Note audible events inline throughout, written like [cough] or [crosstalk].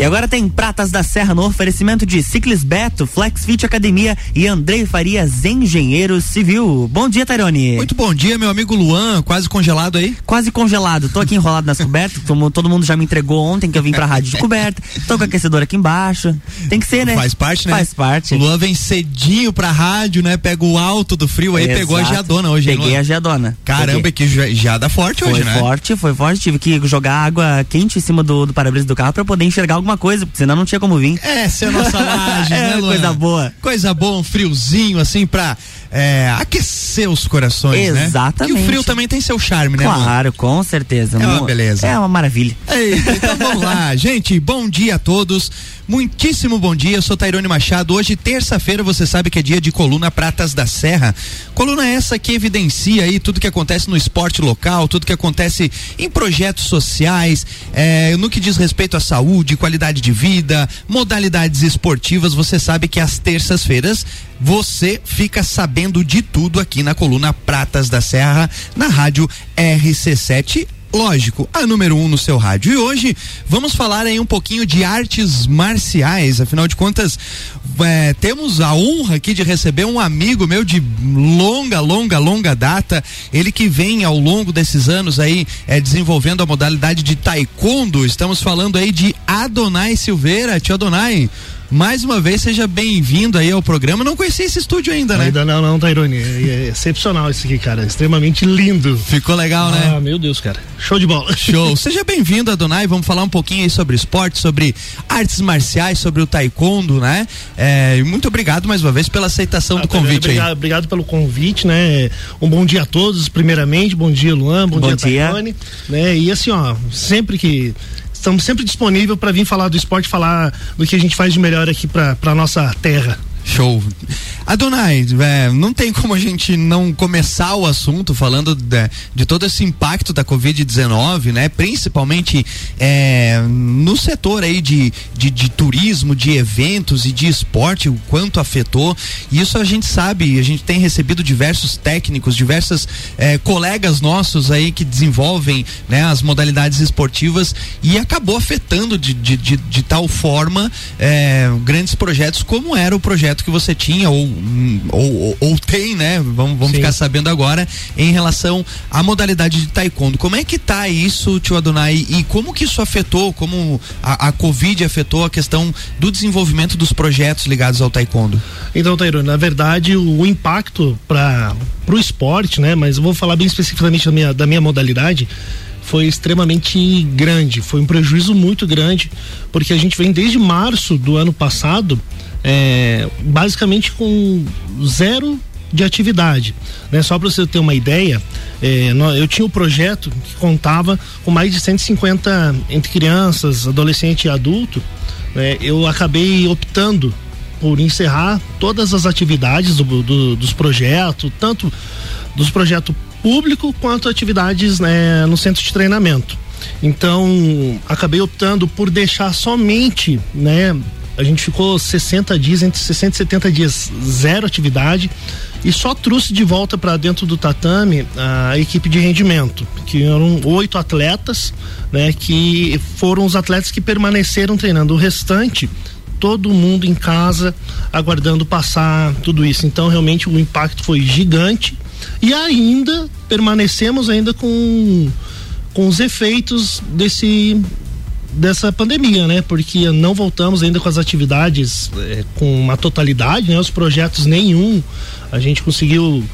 E agora tem Pratas da Serra no oferecimento de Ciclis Beto, Flex Fit Academia e Andrei Farias, engenheiro civil. Bom dia, Tairone. Muito bom dia, meu amigo Luan, quase congelado aí? Quase congelado. Tô aqui enrolado nas [laughs] cobertas, como todo mundo já me entregou ontem que eu vim pra rádio de coberta. Tô com aquecedor aqui embaixo. Tem que ser, né? Faz parte, né? Faz parte. O Luan vem cedinho pra rádio, né? Pega o alto do frio aí, Exato. pegou a geadona hoje. Peguei a geadona. Caramba, Peguei. que dá forte Foi hoje, né? forte, foi forte. Tive que jogar água quente em cima do, do para-brisa do carro pra poder enxergar alguma coisa, porque senão não tinha como vir. Essa é a nossa laje, É, né, Luan? coisa boa. Coisa boa, um friozinho assim pra é, aquecer os corações, né? Exatamente. E o frio também tem seu charme, né? Claro, com certeza. É uma beleza. É uma maravilha. Eita, então vamos lá, [laughs] gente. Bom dia a todos. Muitíssimo bom dia. Eu sou Tairone Machado. Hoje, terça-feira, você sabe que é dia de coluna Pratas da Serra. Coluna essa que evidencia aí tudo que acontece no esporte local, tudo que acontece em projetos sociais, é, no que diz respeito à saúde, qualidade de vida, modalidades esportivas. Você sabe que às terças-feiras você fica sabendo de tudo aqui na coluna Pratas da Serra, na rádio RC7 lógico, a número um no seu rádio. E hoje vamos falar aí um pouquinho de artes marciais. Afinal de contas, é, temos a honra aqui de receber um amigo meu de longa, longa, longa data. Ele que vem ao longo desses anos aí é, desenvolvendo a modalidade de taekwondo. Estamos falando aí de Adonai Silveira. Tio Adonai. Mais uma vez, seja bem-vindo aí ao programa. Não conhecia esse estúdio ainda, né? Ainda não, não, Tairone. É, é excepcional isso aqui, cara. Extremamente lindo. Ficou legal, né? Ah, meu Deus, cara. Show de bola. Show. [laughs] Seja bem-vindo, Adonai. Vamos falar um pouquinho aí sobre esporte, sobre artes marciais, sobre o taekwondo, né? É, muito obrigado mais uma vez pela aceitação Ah, do convite obrigado, aí. obrigado pelo convite, né? Um bom dia a todos, primeiramente. Bom dia, Luan. Bom, Bom dia, dia. Tairone. Né? E assim, ó, sempre que estamos sempre disponíveis para vir falar do esporte, falar do que a gente faz de melhor aqui para para nossa terra. Show. Adonai, é, não tem como a gente não começar o assunto falando de, de todo esse impacto da Covid-19, né? Principalmente é, no setor aí de, de, de turismo, de eventos e de esporte, o quanto afetou. Isso a gente sabe, a gente tem recebido diversos técnicos, diversas é, colegas nossos aí que desenvolvem né, as modalidades esportivas e acabou afetando de, de, de, de tal forma é, grandes projetos como era o projeto que você tinha ou, ou, ou, ou tem, né? Vamos, vamos Sim. ficar sabendo agora em relação à modalidade de taekwondo. Como é que tá isso, tio Adonai? E como que isso afetou, como a, a Covid afetou a questão do desenvolvimento dos projetos ligados ao taekwondo? Então, Tairone, na verdade, o, o impacto para o esporte, né? Mas eu vou falar bem especificamente da minha, da minha modalidade. Foi extremamente grande, foi um prejuízo muito grande, porque a gente vem desde março do ano passado, é, basicamente com zero de atividade. Né? Só para você ter uma ideia, é, eu tinha um projeto que contava com mais de 150 entre crianças, adolescente e adulto. né? Eu acabei optando por encerrar todas as atividades do- do- dos projetos, tanto dos projetos público quanto atividades né, no centro de treinamento. Então, acabei optando por deixar somente, né? A gente ficou 60 dias, entre 60 e 70 dias, zero atividade e só trouxe de volta para dentro do tatame a equipe de rendimento, que eram oito atletas, né? Que foram os atletas que permaneceram treinando. O restante todo mundo em casa aguardando passar tudo isso. Então realmente o impacto foi gigante e ainda permanecemos ainda com com os efeitos desse dessa pandemia, né? Porque não voltamos ainda com as atividades eh, com uma totalidade, né? Os projetos nenhum a gente conseguiu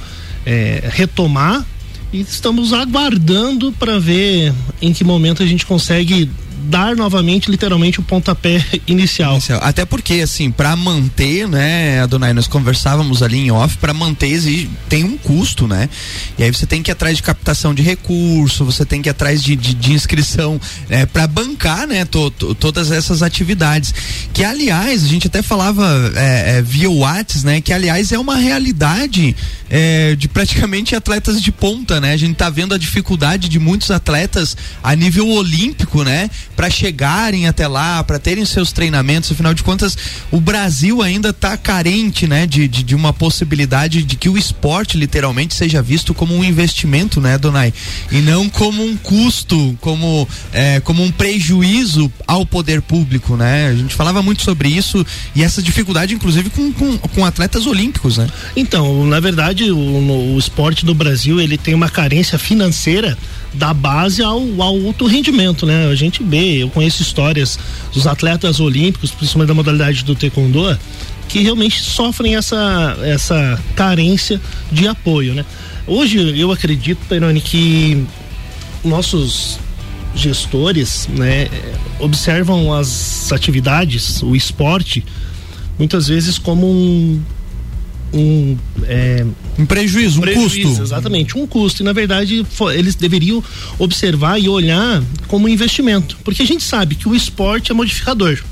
eh, retomar e estamos aguardando para ver em que momento a gente consegue dar novamente, literalmente, o pontapé [laughs] inicial. Inicial. Até porque, assim, para manter, né, Adonai, nós conversávamos ali em off, para manter exige, tem um custo, né? E aí você tem que ir atrás de captação de recurso, você tem que ir atrás de, de, de inscrição né, para bancar, né, to, to- todas essas atividades. Que, aliás, a gente até falava é, é, via Whats, né, que, aliás, é uma realidade é, de praticamente atletas de ponta, né? A gente tá vendo a dificuldade de muitos atletas a nível olímpico, né? Para chegarem até lá, para terem seus treinamentos. Afinal de contas, o Brasil ainda está carente, né, de, de, de, uma possibilidade de que o esporte literalmente seja visto como um investimento, né, Donai, e não como um custo, como é, como um prejuízo ao poder público, né? A gente falava muito sobre isso e essa dificuldade, inclusive, com, com, com atletas olímpicos, né? Então, na verdade, o, o esporte do Brasil ele tem uma carência financeira da base ao, ao alto rendimento, né? A gente vê, eu conheço histórias dos atletas olímpicos, principalmente da modalidade do taekwondo, que realmente sofrem essa, essa carência de apoio, né? Hoje eu acredito, Peroni, que nossos gestores, né, observam as atividades, o esporte, muitas vezes como um um, é, um prejuízo, um, prejuízo, custo. Exatamente, um custo. E na verdade eles deveriam observar e olhar como investimento, porque a gente sabe que o esporte é modificador.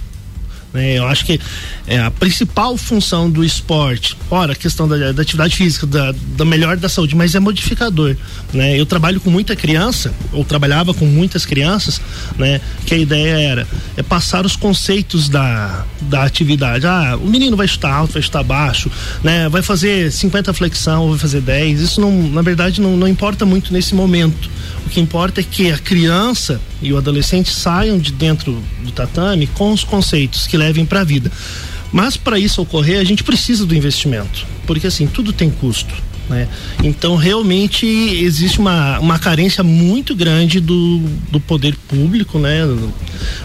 Né? Eu acho que é, a principal função do esporte, ora, a questão da, da atividade física, da, da, melhor da saúde, mas é modificador. Né? Eu trabalho com muita criança, ou trabalhava com muitas crianças, né? que a ideia era é passar os conceitos da, da atividade. Ah, o menino vai estar alto, vai estar baixo, né? vai fazer 50 flexão, vai fazer 10. Isso, não, na verdade, não, não importa muito nesse momento. O que importa é que a criança e o adolescente saiam de dentro do tatame com os conceitos que levem para a vida. Mas para isso ocorrer, a gente precisa do investimento, porque assim, tudo tem custo. Né? Então realmente existe uma, uma carência muito grande do, do poder público, né?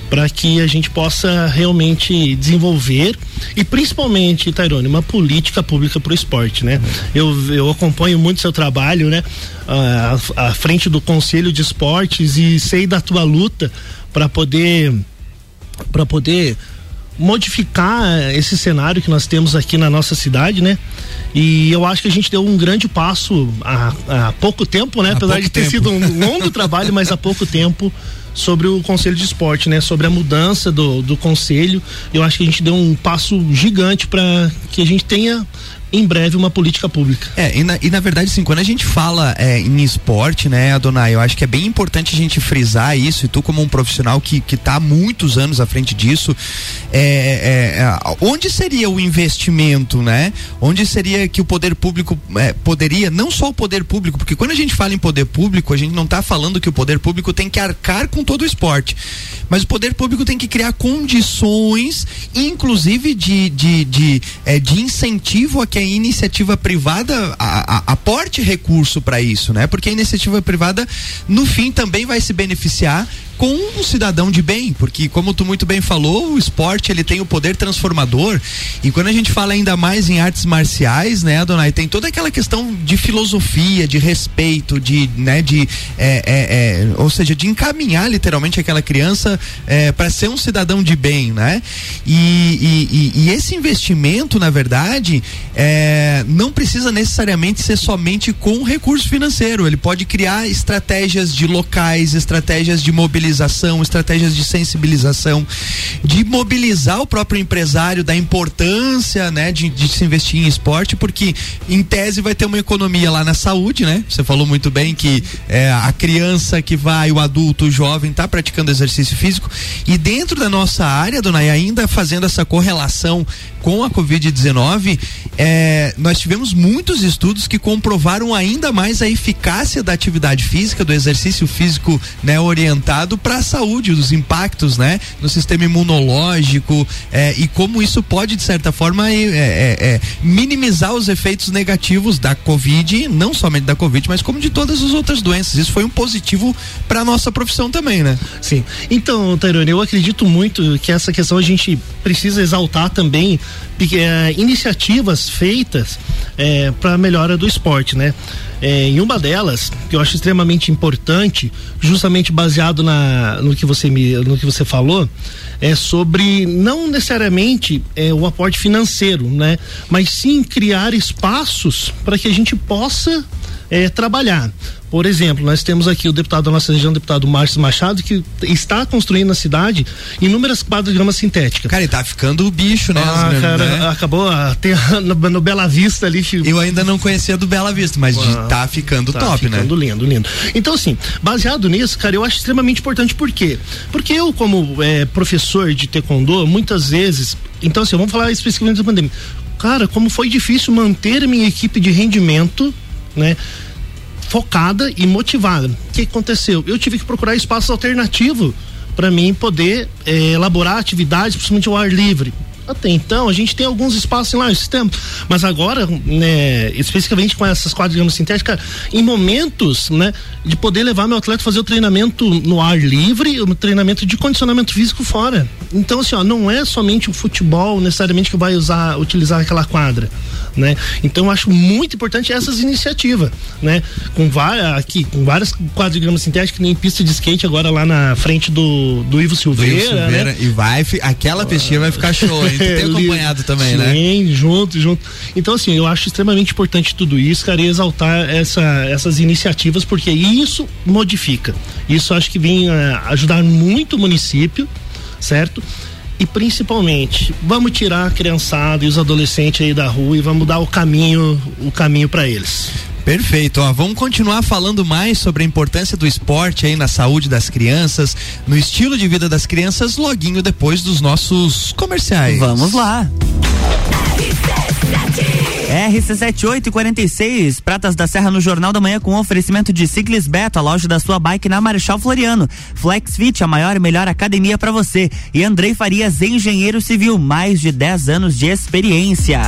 Para que a gente possa realmente desenvolver e principalmente, Tairone, uma política pública para o esporte, né? Eu, eu acompanho muito seu trabalho, né? À, à frente do Conselho de Esportes e sei da tua luta para poder para poder modificar esse cenário que nós temos aqui na nossa cidade, né? E eu acho que a gente deu um grande passo há, há pouco tempo, né? Há Apesar de ter tempo. sido um longo trabalho, mas há pouco tempo sobre o Conselho de Esporte, né? Sobre a mudança do, do conselho. Eu acho que a gente deu um passo gigante para que a gente tenha em breve uma política pública. É, e na, e na verdade, sim, quando a gente fala é, em esporte, né, Adonai, eu acho que é bem importante a gente frisar isso, e tu como um profissional que, que tá há muitos anos à frente disso, é, é, é onde seria o investimento, né? Onde seria que o poder público é, poderia, não só o poder público, porque quando a gente fala em poder público, a gente não está falando que o poder público tem que arcar com todo o esporte, mas o poder público tem que criar condições, inclusive de, de, de, é, de incentivo a que a iniciativa privada aporte recurso para isso, né? Porque a iniciativa privada, no fim, também vai se beneficiar com um cidadão de bem, porque como tu muito bem falou, o esporte ele tem o poder transformador e quando a gente fala ainda mais em artes marciais, né, Adonai, tem toda aquela questão de filosofia, de respeito, de, né, de, é, é, é, ou seja, de encaminhar literalmente aquela criança é, para ser um cidadão de bem, né? E, e, e, e esse investimento, na verdade, é, não precisa necessariamente ser somente com recurso financeiro, ele pode criar estratégias de locais, estratégias de mobilidade mobilização, estratégias de sensibilização, de mobilizar o próprio empresário da importância, né, de, de se investir em esporte, porque em tese vai ter uma economia lá na saúde, né? Você falou muito bem que é, a criança que vai, o adulto, o jovem, está praticando exercício físico e dentro da nossa área, dona, e ainda fazendo essa correlação com a Covid-19, é, nós tivemos muitos estudos que comprovaram ainda mais a eficácia da atividade física, do exercício físico né, orientado para a saúde, os impactos né, no sistema imunológico é, e como isso pode, de certa forma, é, é, é minimizar os efeitos negativos da Covid, não somente da Covid, mas como de todas as outras doenças. Isso foi um positivo para nossa profissão também, né? Sim. Então, Tairone, eu acredito muito que essa questão a gente precisa exaltar também é, iniciativas feitas é, para melhora do esporte, né? É, em uma delas, que eu acho extremamente importante, justamente baseado na, no, que você me, no que você falou, é sobre não necessariamente é, o aporte financeiro, né? Mas sim criar espaços para que a gente possa é, trabalhar. Por exemplo, nós temos aqui o deputado da nossa região, o deputado Márcio Machado, que está construindo na cidade inúmeras quadras de grama sintética. Cara, e tá ficando o bicho, né? Ah, As- cara, né? acabou até no, no Bela Vista ali. Eu ainda não conhecia do Bela Vista, mas Ah, tá ficando Tá top, né? ficando lindo, lindo. Então, assim, baseado nisso, cara, eu acho extremamente importante. Por quê? Porque eu, como é, professor de taekwondo, muitas vezes. Então, assim, vamos falar especificamente da pandemia. Cara, como foi difícil manter minha equipe de rendimento, né? Focada e motivada. O que aconteceu? Eu tive que procurar espaço alternativo para mim poder eh, elaborar atividades, principalmente ao ar livre. Até então, a gente tem alguns espaços lá no sistema, mas agora, né, especificamente com essas quadras de grama sintética, em momentos, né, de poder levar meu atleta a fazer o treinamento no ar livre, o treinamento de condicionamento físico fora. Então, assim, ó, não é somente o futebol necessariamente que vai usar, utilizar aquela quadra, né? Então, eu acho muito importante essas iniciativas, né? Com várias, aqui, com várias quadras de grama sintética, que nem pista de skate agora lá na frente do, do Ivo Do Silveira, Ivo Silveira, né? E vai, aquela pistinha vai ficar show, hein? Tem acompanhado também, né? Sim, junto, junto. Então, assim, eu acho extremamente importante tudo isso, cara, e exaltar essa, essas iniciativas, porque isso modifica. Isso acho que vem eh, ajudar muito o município, certo? E principalmente, vamos tirar a criançada e os adolescentes aí da rua e vamos dar o caminho, o caminho para eles. Perfeito, ó, vamos continuar falando mais sobre a importância do esporte aí na saúde das crianças, no estilo de vida das crianças, loguinho depois dos nossos comerciais. Vamos lá. RC7846, Pratas da Serra no Jornal da Manhã com oferecimento de Ciclis Beto, a loja da sua bike na Marechal Floriano. Flex Fit, a maior e melhor academia para você. E Andrei Farias, engenheiro civil, mais de 10 anos de experiência.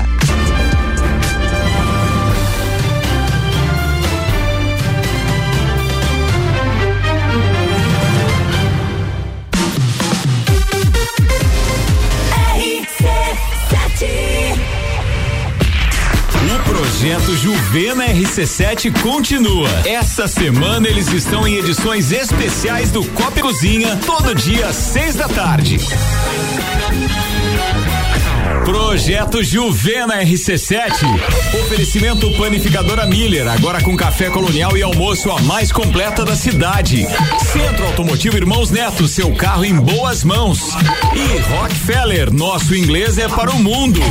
Juvena RC7 continua. Essa semana eles estão em edições especiais do Copa Cozinha, todo dia às seis da tarde. Projeto Juvena RC7. Oferecimento Panificadora Miller, agora com café colonial e almoço a mais completa da cidade. Centro Automotivo Irmãos Neto, seu carro em boas mãos. E Rockefeller, nosso inglês é para o mundo.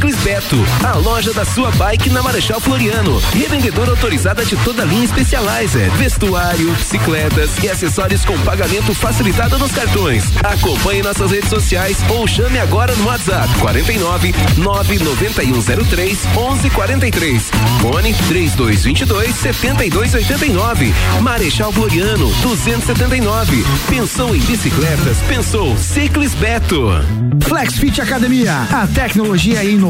Ciclis Beto, a loja da sua bike na Marechal Floriano. Revendedora autorizada de toda a linha Specializer, vestuário, bicicletas e acessórios com pagamento facilitado nos cartões. Acompanhe nossas redes sociais ou chame agora no WhatsApp 49 99103 1143. Fone 3222 7289. Marechal Floriano 279. Pensou em bicicletas? Pensou Ciclis Beto. Flexfit Academia, a tecnologia e inovação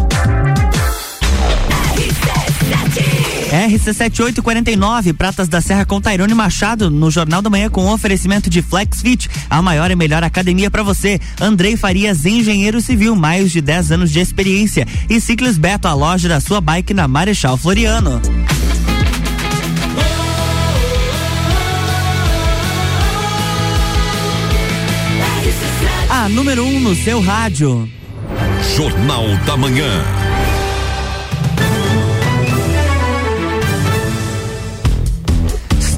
RC7849, Pratas da Serra com Tairone Machado, no Jornal da Manhã com oferecimento de Flex Fit, a maior e melhor academia para você. Andrei Farias, engenheiro civil, mais de 10 anos de experiência. E Ciclis Beto, a loja da sua bike na Marechal Floriano. A número 1 um no seu rádio. Jornal da Manhã.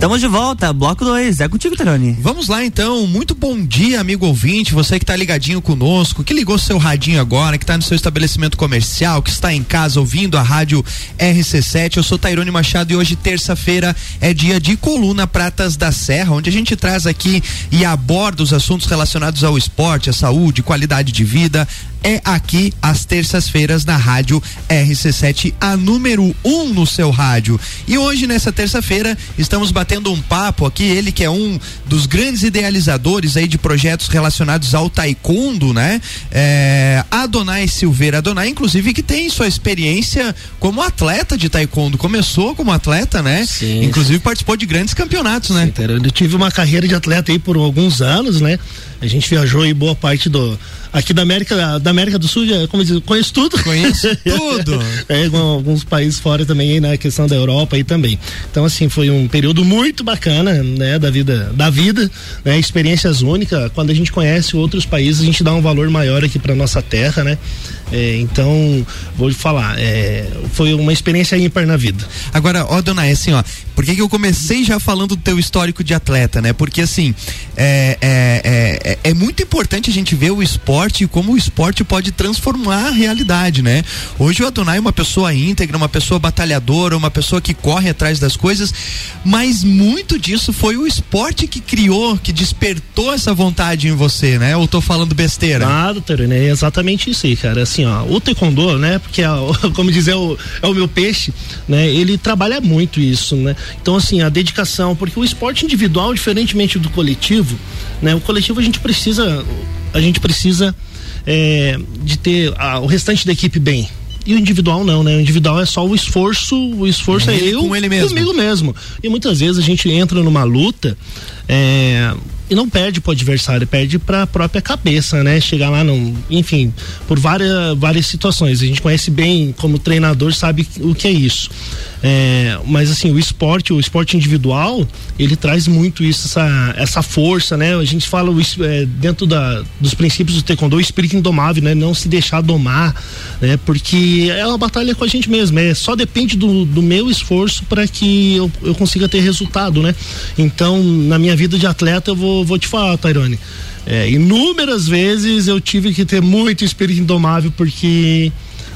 Estamos de volta, bloco 2. É contigo, Taroni. Vamos lá então. Muito bom dia, amigo ouvinte. Você que está ligadinho conosco, que ligou seu radinho agora, que está no seu estabelecimento comercial, que está em casa ouvindo a rádio RC7. Eu sou Tairone Machado e hoje, terça-feira, é dia de Coluna Pratas da Serra, onde a gente traz aqui e aborda os assuntos relacionados ao esporte, à saúde, qualidade de vida, é aqui às terças-feiras na rádio RC7, a número 1 um no seu rádio. E hoje, nessa terça-feira, estamos batendo um papo aqui, ele que é um dos grandes idealizadores aí de projetos relacionados ao taekwondo, né? É, Adonai Silveira Adonai, inclusive, que tem sua experiência como atleta de taekwondo. Começou como atleta, né? Sim. Inclusive participou de grandes campeonatos, né? Sim, eu tive uma carreira de atleta aí por alguns anos, né? A gente viajou aí boa parte do aqui da América da América do Sul, como diz, conheço tudo. Conheço tudo. [laughs] é, alguns países fora também na né, questão da Europa aí também. Então assim, foi um período muito bacana, né, da vida, da vida, né, experiências únicas. Quando a gente conhece outros países, a gente dá um valor maior aqui para nossa terra, né? É, então, vou falar, é, foi uma experiência ímpar na vida. Agora, ó, dona, é assim, ó, por que, que eu comecei já falando do teu histórico de atleta, né? Porque assim, é, é, é, é muito importante a gente ver o esporte e como o esporte pode transformar a realidade, né? Hoje o Adonai é uma pessoa íntegra, uma pessoa batalhadora, uma pessoa que corre atrás das coisas, mas muito disso foi o esporte que criou, que despertou essa vontade em você, né? Ou tô falando besteira? Ah, doutor, é exatamente isso aí, cara. Assim, ó, o taekwondo, né? Porque, é, [laughs] como diz, é o, é o meu peixe, né? Ele trabalha muito isso, né? Então, assim, a dedicação, porque o esporte individual, diferentemente do coletivo, né? O coletivo a gente precisa, a gente precisa é, de ter a, o restante da equipe bem, e o individual não, né? O individual é só o esforço, o esforço é, é eu com ele mesmo. comigo mesmo. E muitas vezes a gente entra numa luta é, e não perde pro adversário, perde para a própria cabeça, né? Chegar lá, não, enfim, por várias, várias situações. A gente conhece bem como treinador, sabe o que é isso. É, mas assim, o esporte, o esporte individual, ele traz muito isso, essa, essa força, né? A gente fala é, dentro da, dos princípios do taekwondo, o espírito indomável, né? Não se deixar domar, né? Porque é uma batalha com a gente mesmo, é só depende do, do meu esforço para que eu, eu consiga ter resultado, né? Então, na minha vida de atleta, eu vou, vou te falar, Tairone, é, inúmeras vezes eu tive que ter muito espírito indomável porque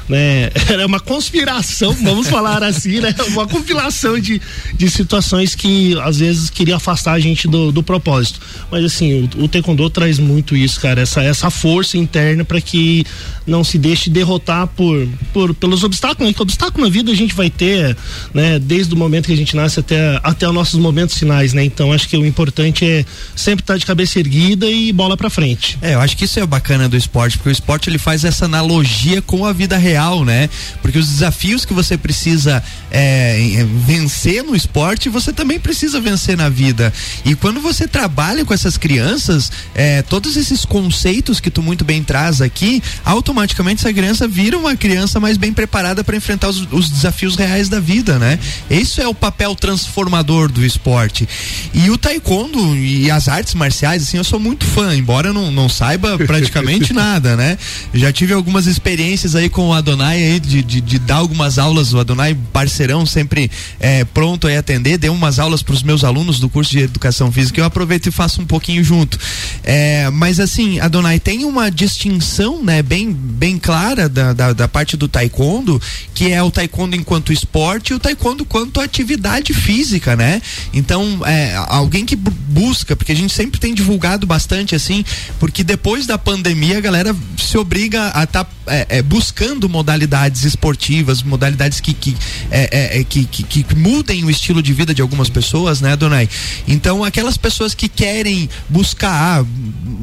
né? [laughs] Era uma conspiração, vamos falar assim, né? [laughs] Uma compilação de, de situações que às vezes queria afastar a gente do, do propósito. Mas assim, o, o taekwondo traz muito isso, cara, essa, essa força interna para que não se deixe derrotar por, por pelos obstáculos, né? Que obstáculo na vida a gente vai ter, né? Desde o momento que a gente nasce até até os nossos momentos finais, né? Então acho que o importante é sempre estar tá de cabeça erguida e bola para frente. É, eu acho que isso é bacana do esporte, porque o esporte ele faz essa analogia com a vida real real, né? Porque os desafios que você precisa é, vencer no esporte, você também precisa vencer na vida. E quando você trabalha com essas crianças, é, todos esses conceitos que tu muito bem traz aqui, automaticamente essa criança vira uma criança mais bem preparada para enfrentar os, os, desafios reais da vida, né? Esse é o papel transformador do esporte. E o taekwondo e as artes marciais, assim, eu sou muito fã, embora eu não, não saiba praticamente [laughs] nada, né? Já tive algumas experiências aí com a Adonai aí de, de, de, dar algumas aulas, o Adonai parceirão sempre é, pronto a atender, deu umas aulas para os meus alunos do curso de educação física, eu aproveito e faço um pouquinho junto. É, mas assim, Adonai tem uma distinção, né, bem, bem clara da, da, da, parte do taekwondo, que é o taekwondo enquanto esporte e o taekwondo quanto atividade física, né? Então, é, alguém que busca, porque a gente sempre tem divulgado bastante assim, porque depois da pandemia a galera se obriga a estar tá, é, é, buscando modalidades esportivas, modalidades que que, é, é, é, que, que, que, mudem o estilo de vida de algumas pessoas, né, Donai? Então, aquelas pessoas que querem buscar, ah,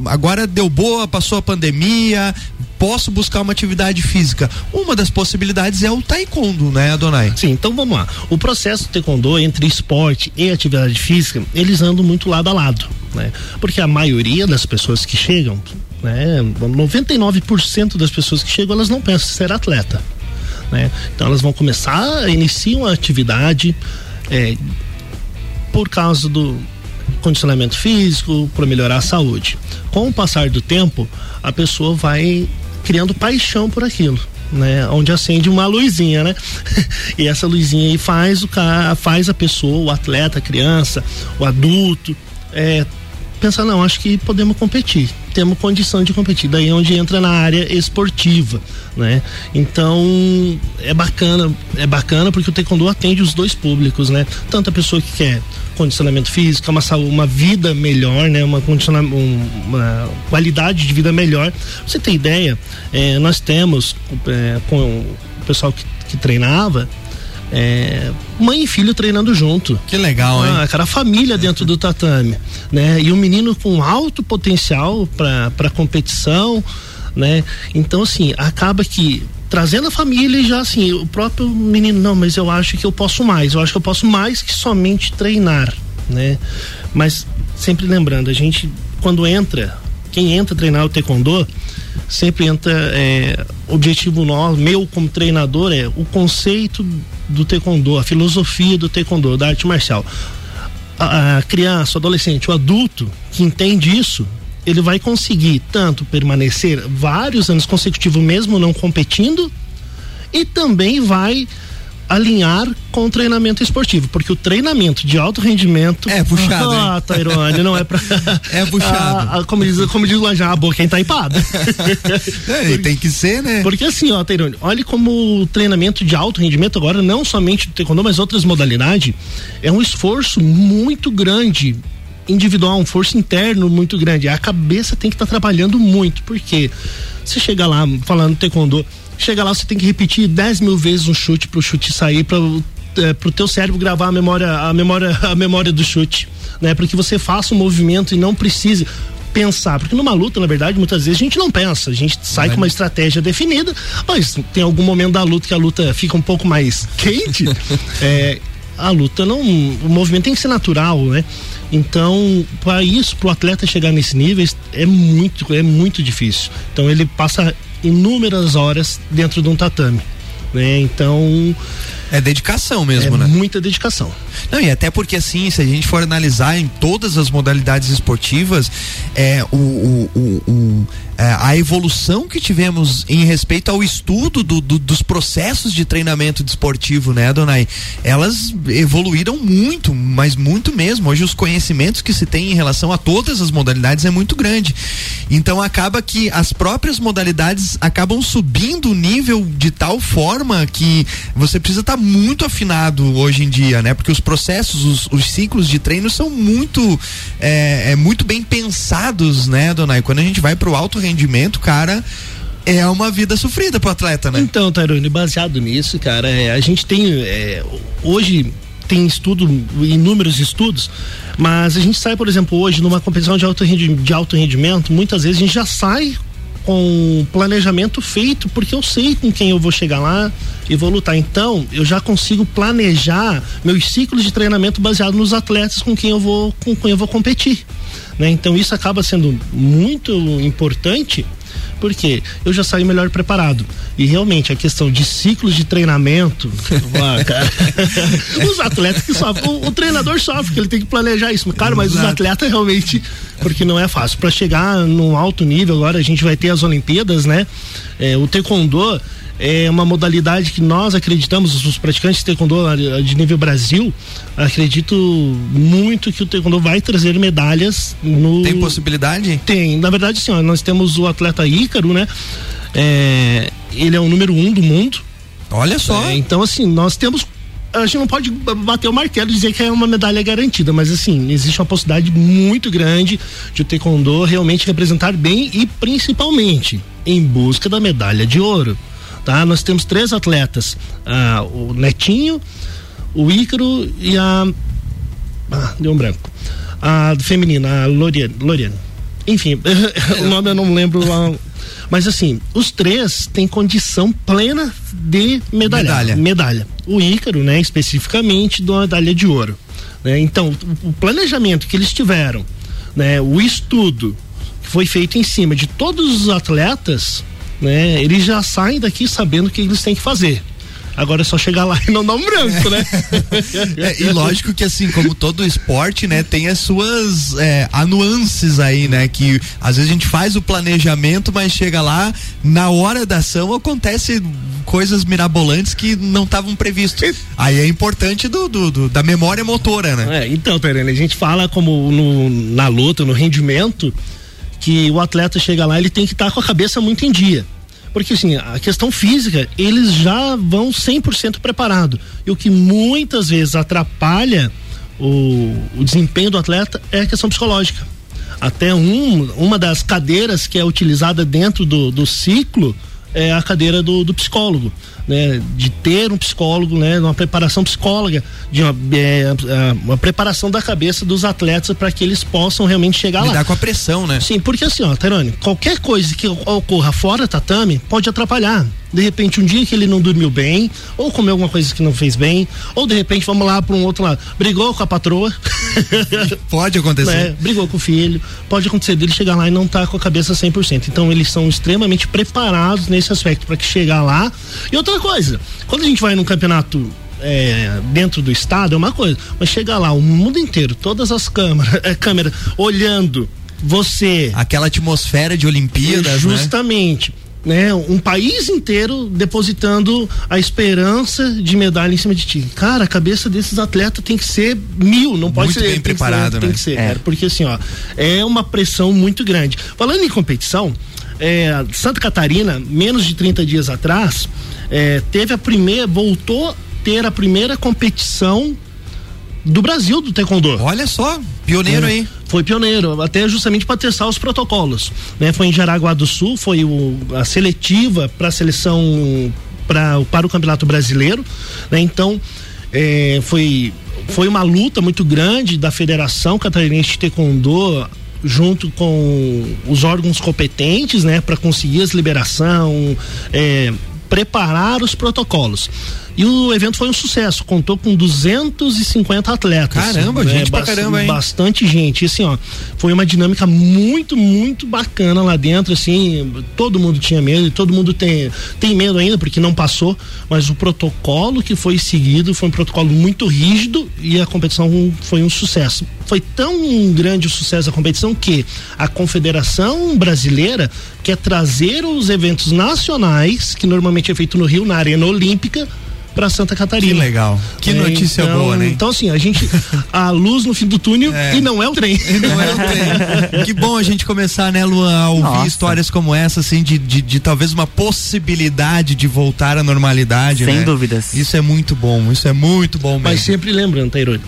agora deu boa, passou a pandemia, posso buscar uma atividade física. Uma das possibilidades é o taekwondo, né, Adonai? Sim, então vamos lá. O processo do taekwondo entre esporte e atividade física, eles andam muito lado a lado, né? Porque a maioria das pessoas que chegam né? 99% das pessoas que chegam, elas não pensam em ser atleta. Né? Então elas vão começar, iniciam a atividade é, por causa do condicionamento físico, para melhorar a saúde. Com o passar do tempo, a pessoa vai criando paixão por aquilo. né? Onde acende uma luzinha, né? [laughs] e essa luzinha aí faz o cara, faz a pessoa, o atleta, a criança, o adulto, é, pensar, não, acho que podemos competir, temos condição de competir. Daí é onde entra na área esportiva, né? Então é bacana, é bacana porque o taekwondo atende os dois públicos, né? Tanto a pessoa que quer condicionamento físico, uma saúde, uma vida melhor, né? Uma uma qualidade de vida melhor. Pra você tem ideia? É, nós temos é, com o pessoal que, que treinava é, mãe e filho treinando junto. Que legal, hein? Ah, cara, a família dentro do tatame, né? E um menino com alto potencial para competição, né? Então, assim, acaba que trazendo a família e já assim, o próprio menino, não, mas eu acho que eu posso mais, eu acho que eu posso mais que somente treinar, né? Mas sempre lembrando, a gente quando entra, quem entra treinar o taekwondo, sempre entra é, objetivo nosso, meu como treinador é o conceito do taekwondo, a filosofia do taekwondo, da arte marcial. A, a criança, o adolescente, o adulto que entende isso, ele vai conseguir tanto permanecer vários anos consecutivos mesmo não competindo e também vai alinhar com o treinamento esportivo, porque o treinamento de alto rendimento é puxado. Ah, Tairone, não é pra. é puxado. Ah, ah, como diz, como diz o Lanjar, a boca tá empada. é, [laughs] tem que ser, né? Porque assim, ó, Tairone, olha como o treinamento de alto rendimento agora, não somente do taekwondo, mas outras modalidades, é um esforço muito grande individual, um esforço interno muito grande. A cabeça tem que estar tá trabalhando muito, porque você chega lá falando taekwondo, Chega lá, você tem que repetir 10 mil vezes um chute para o chute sair, para é, pro teu cérebro gravar a memória, a memória, [laughs] a memória do chute, né? Para que você faça um movimento e não precise pensar, porque numa luta, na verdade, muitas vezes a gente não pensa, a gente sai é. com uma estratégia definida, mas tem algum momento da luta que a luta fica um pouco mais [laughs] quente, é, a luta não, o movimento tem que ser natural, né? Então, para isso, para o atleta chegar nesse nível, é muito, é muito difícil. Então, ele passa inúmeras horas dentro de um tatame. Né? Então. É dedicação mesmo, é né? Muita dedicação. Não, e até porque assim, se a gente for analisar em todas as modalidades esportivas, é, o, o, o, o é, a evolução que tivemos em respeito ao estudo do, do, dos processos de treinamento desportivo, né, Donai? Elas evoluíram muito, mas muito mesmo. Hoje os conhecimentos que se tem em relação a todas as modalidades é muito grande. Então acaba que as próprias modalidades acabam subindo o nível de tal forma que você precisa estar tá muito afinado hoje em dia, né? Porque os processos, os, os ciclos de treino são muito, é, é muito bem pensados, né, Donai? Quando a gente vai para o alto rendimento, cara, é uma vida sofrida pro atleta, né? Então, Tairone, baseado nisso, cara, é, a gente tem é, hoje tem estudo, inúmeros estudos, mas a gente sai, por exemplo, hoje numa competição de alto, de alto rendimento, muitas vezes a gente já sai com planejamento feito, porque eu sei com quem eu vou chegar lá e vou lutar. Então, eu já consigo planejar meus ciclos de treinamento baseado nos atletas com quem eu vou, com quem eu vou competir. Né? Então, isso acaba sendo muito importante porque eu já saí melhor preparado. E realmente a questão de ciclos de treinamento, [laughs] ah, cara, [laughs] os atletas que sofrem, o, o, treinador sofre, que ele tem que planejar isso, cara, mas Exato. os atletas realmente, porque não é fácil. Para chegar num alto nível, agora a gente vai ter as Olimpíadas, né? É, o Taekwondo é uma modalidade que nós acreditamos, os praticantes de taekwondo de nível Brasil, acredito muito que o taekwondo vai trazer medalhas no Tem possibilidade? Tem, na verdade sim, ó, nós temos o atleta Ícaro, né? É, ele é o número um do mundo. Olha só. É, então assim, nós temos a gente não pode bater o martelo e dizer que é uma medalha garantida, mas assim, existe uma possibilidade muito grande de o taekwondo realmente representar bem e principalmente em busca da medalha de ouro tá? Nós temos três atletas, ah, o Netinho, o Ícaro e a ah, deu um branco. A feminina, a Loriane, Loriane. Enfim, [laughs] o nome eu não lembro lá. Mas assim, os três têm condição plena de medalha. Medalha. medalha. O Ícaro, né, especificamente, uma medalha de ouro. Né? Então, o planejamento que eles tiveram, né, o estudo que foi feito em cima de todos os atletas, né? Eles já saem daqui sabendo o que eles têm que fazer. Agora é só chegar lá [laughs] e não dar um branco, né? [laughs] É, e lógico que assim, como todo esporte, né, tem as suas é, nuances aí, né? Que às vezes a gente faz o planejamento, mas chega lá, na hora da ação acontece coisas mirabolantes que não estavam previstos. Aí é importante do, do, do, da memória motora, né? É, então, Terene, a gente fala como no, na luta, no rendimento, que o atleta chega lá, ele tem que estar tá com a cabeça muito em dia. Porque assim, a questão física, eles já vão 100% preparado. E o que muitas vezes atrapalha o, o desempenho do atleta é a questão psicológica. Até um, uma das cadeiras que é utilizada dentro do, do ciclo é a cadeira do, do psicólogo né, de ter um psicólogo, né, uma preparação psicóloga, de uma, é, uma preparação da cabeça dos atletas para que eles possam realmente chegar Lidar lá. com a pressão, né? Sim, porque assim, ó, Terone, qualquer coisa que ocorra fora tatame pode atrapalhar. De repente, um dia que ele não dormiu bem, ou comeu alguma coisa que não fez bem, ou de repente, vamos lá para um outro lado, brigou com a patroa. [laughs] pode acontecer. Né, brigou com o filho, pode acontecer dele chegar lá e não tá com a cabeça 100%. Então, eles são extremamente preparados nesse aspecto para que chegar lá. E outra coisa, quando a gente vai num campeonato é, dentro do estado é uma coisa, mas chega lá o mundo inteiro, todas as câmeras, [laughs] é, câmeras olhando você. Aquela atmosfera de Olimpíadas, né? justamente. Né? Né, um país inteiro depositando a esperança de medalha em cima de ti. Cara, a cabeça desses atletas tem que ser mil, não pode muito ser bem preparado, ser, né? Tem que ser, é. cara, porque assim, ó, é uma pressão muito grande. Falando em competição, é, Santa Catarina, menos de 30 dias atrás, é, teve a primeira, voltou a ter a primeira competição do Brasil do taekwondo. Olha só, pioneiro é, aí. Foi pioneiro, até justamente para testar os protocolos. Né? Foi em Jaraguá do Sul, foi o, a seletiva para a seleção pra, para o Campeonato Brasileiro. Né? Então, é, foi, foi uma luta muito grande da Federação Catarinense de Taekwondo junto com os órgãos competentes, né, para conseguir as liberação, é, preparar os protocolos. E o evento foi um sucesso, contou com 250 atletas. Caramba, né? gente pra caramba, hein? Bastante gente. E assim, ó, foi uma dinâmica muito, muito bacana lá dentro, assim, todo mundo tinha medo, todo mundo tem, tem medo ainda porque não passou, mas o protocolo que foi seguido foi um protocolo muito rígido e a competição foi um sucesso. Foi tão grande o sucesso da competição que a Confederação Brasileira quer trazer os eventos nacionais, que normalmente é feito no Rio, na Arena Olímpica, para Santa Catarina. Que legal. Que é, notícia então, boa, né? Então, assim, a gente. A luz no fim do túnel é. e não é o trem. [laughs] E não é o trem. que bom a gente começar, né, Luan, a ouvir Nossa. histórias como essa, assim, de, de, de, talvez uma possibilidade de voltar à normalidade. Sem né? dúvidas. Isso é muito bom, isso é muito bom mesmo. Mas sempre lembrando, Tairone,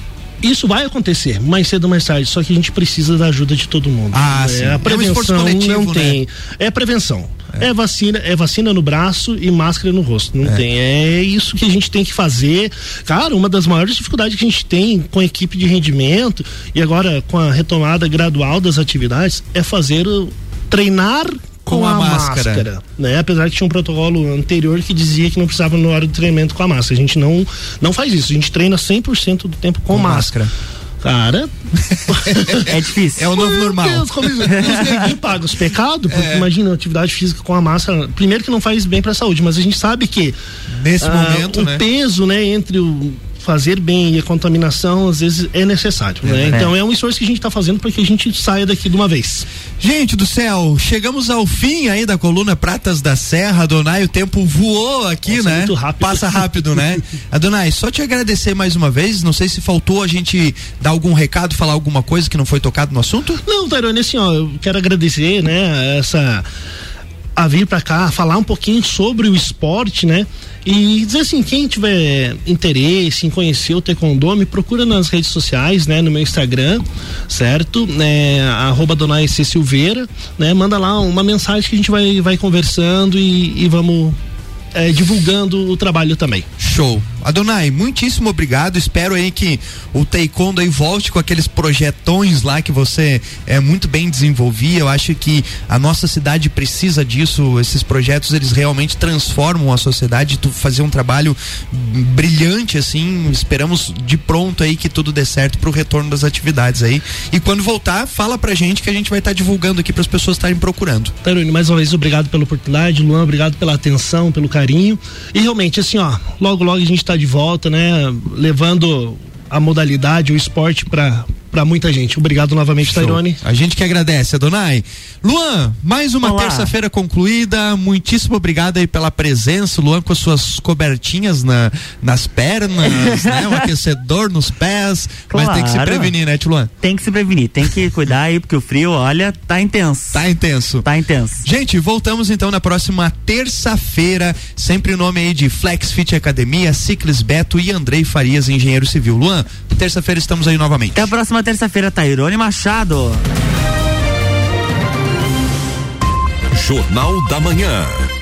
isso vai acontecer mais cedo ou mais tarde, só que a gente precisa da ajuda de todo mundo. Ah, é, sim. A prevenção é um coletivo, não tem. Né? É prevenção. É. é. vacina, é vacina no braço e máscara no rosto. Não é. tem. É isso que a gente tem que fazer. Cara, uma das maiores dificuldades que a gente tem com a equipe de rendimento e agora com a retomada gradual das atividades é fazer o treinar com, com a, a máscara. máscara. né? Apesar que tinha um protocolo anterior que dizia que não precisava no hora do treinamento com a máscara. A gente não não faz isso. A gente treina 100% do tempo com, com máscara. máscara. Cara. [laughs] é difícil. É o novo normal. Deus, como os paga os pecados, porque é. imagina atividade física com a massa. Primeiro que não faz bem para a saúde, mas a gente sabe que. Nesse ah, momento, o né? peso, né, entre o fazer bem e a contaminação às vezes é necessário, né? é? Então é um esforço que a gente está fazendo para que a gente saia daqui de uma vez. Gente do céu, chegamos ao fim aí da coluna Pratas da Serra, Adonai, o tempo voou aqui, Nossa, né? Muito rápido. Passa rápido, né? [laughs] Adonai, só te agradecer mais uma vez, não sei se faltou a gente dar algum recado, falar alguma coisa que não foi tocado no assunto? Não, Tairone, assim, ó, eu quero agradecer, né, essa a vir para cá falar um pouquinho sobre o esporte, né? E dizer assim, quem tiver interesse em conhecer o Taekwondo, me procura nas redes sociais, né? No meu Instagram, certo? É, arroba Donai C. Silveira, né? Manda lá uma mensagem que a gente vai, vai conversando e, e vamos é, divulgando o trabalho também. Show. Adonai, muitíssimo obrigado. Espero aí que o Taekwondo aí volte com aqueles projetões lá que você é muito bem desenvolvia. Eu acho que a nossa cidade precisa disso. Esses projetos eles realmente transformam a sociedade. Tu fazer um trabalho brilhante assim. Esperamos de pronto aí que tudo dê certo pro retorno das atividades aí. E quando voltar, fala pra gente que a gente vai estar tá divulgando aqui para as pessoas estarem procurando. Tarone, mais uma vez obrigado pela oportunidade, Luan, obrigado pela atenção, pelo carinho. E realmente assim, ó, logo logo a gente está de volta, né, levando a modalidade, o esporte para para muita gente. Obrigado novamente, Tairone. A gente que agradece, Adonai. Luan, mais uma terça-feira concluída. Muitíssimo obrigado aí pela presença. Luan com as suas cobertinhas na, nas pernas, né? Um [laughs] aquecedor nos pés. Claro. Mas tem que se prevenir, né, Luan? Tem que se prevenir, tem que cuidar aí, porque o frio, olha, tá intenso. Tá intenso. Tá intenso. Gente, voltamos então na próxima terça-feira. Sempre o nome aí de Flex Fit Academia, Ciclis Beto e Andrei Farias, engenheiro civil. Luan, terça-feira estamos aí novamente. Até a próxima terça-feira, Tairone Machado. Jornal da Manhã.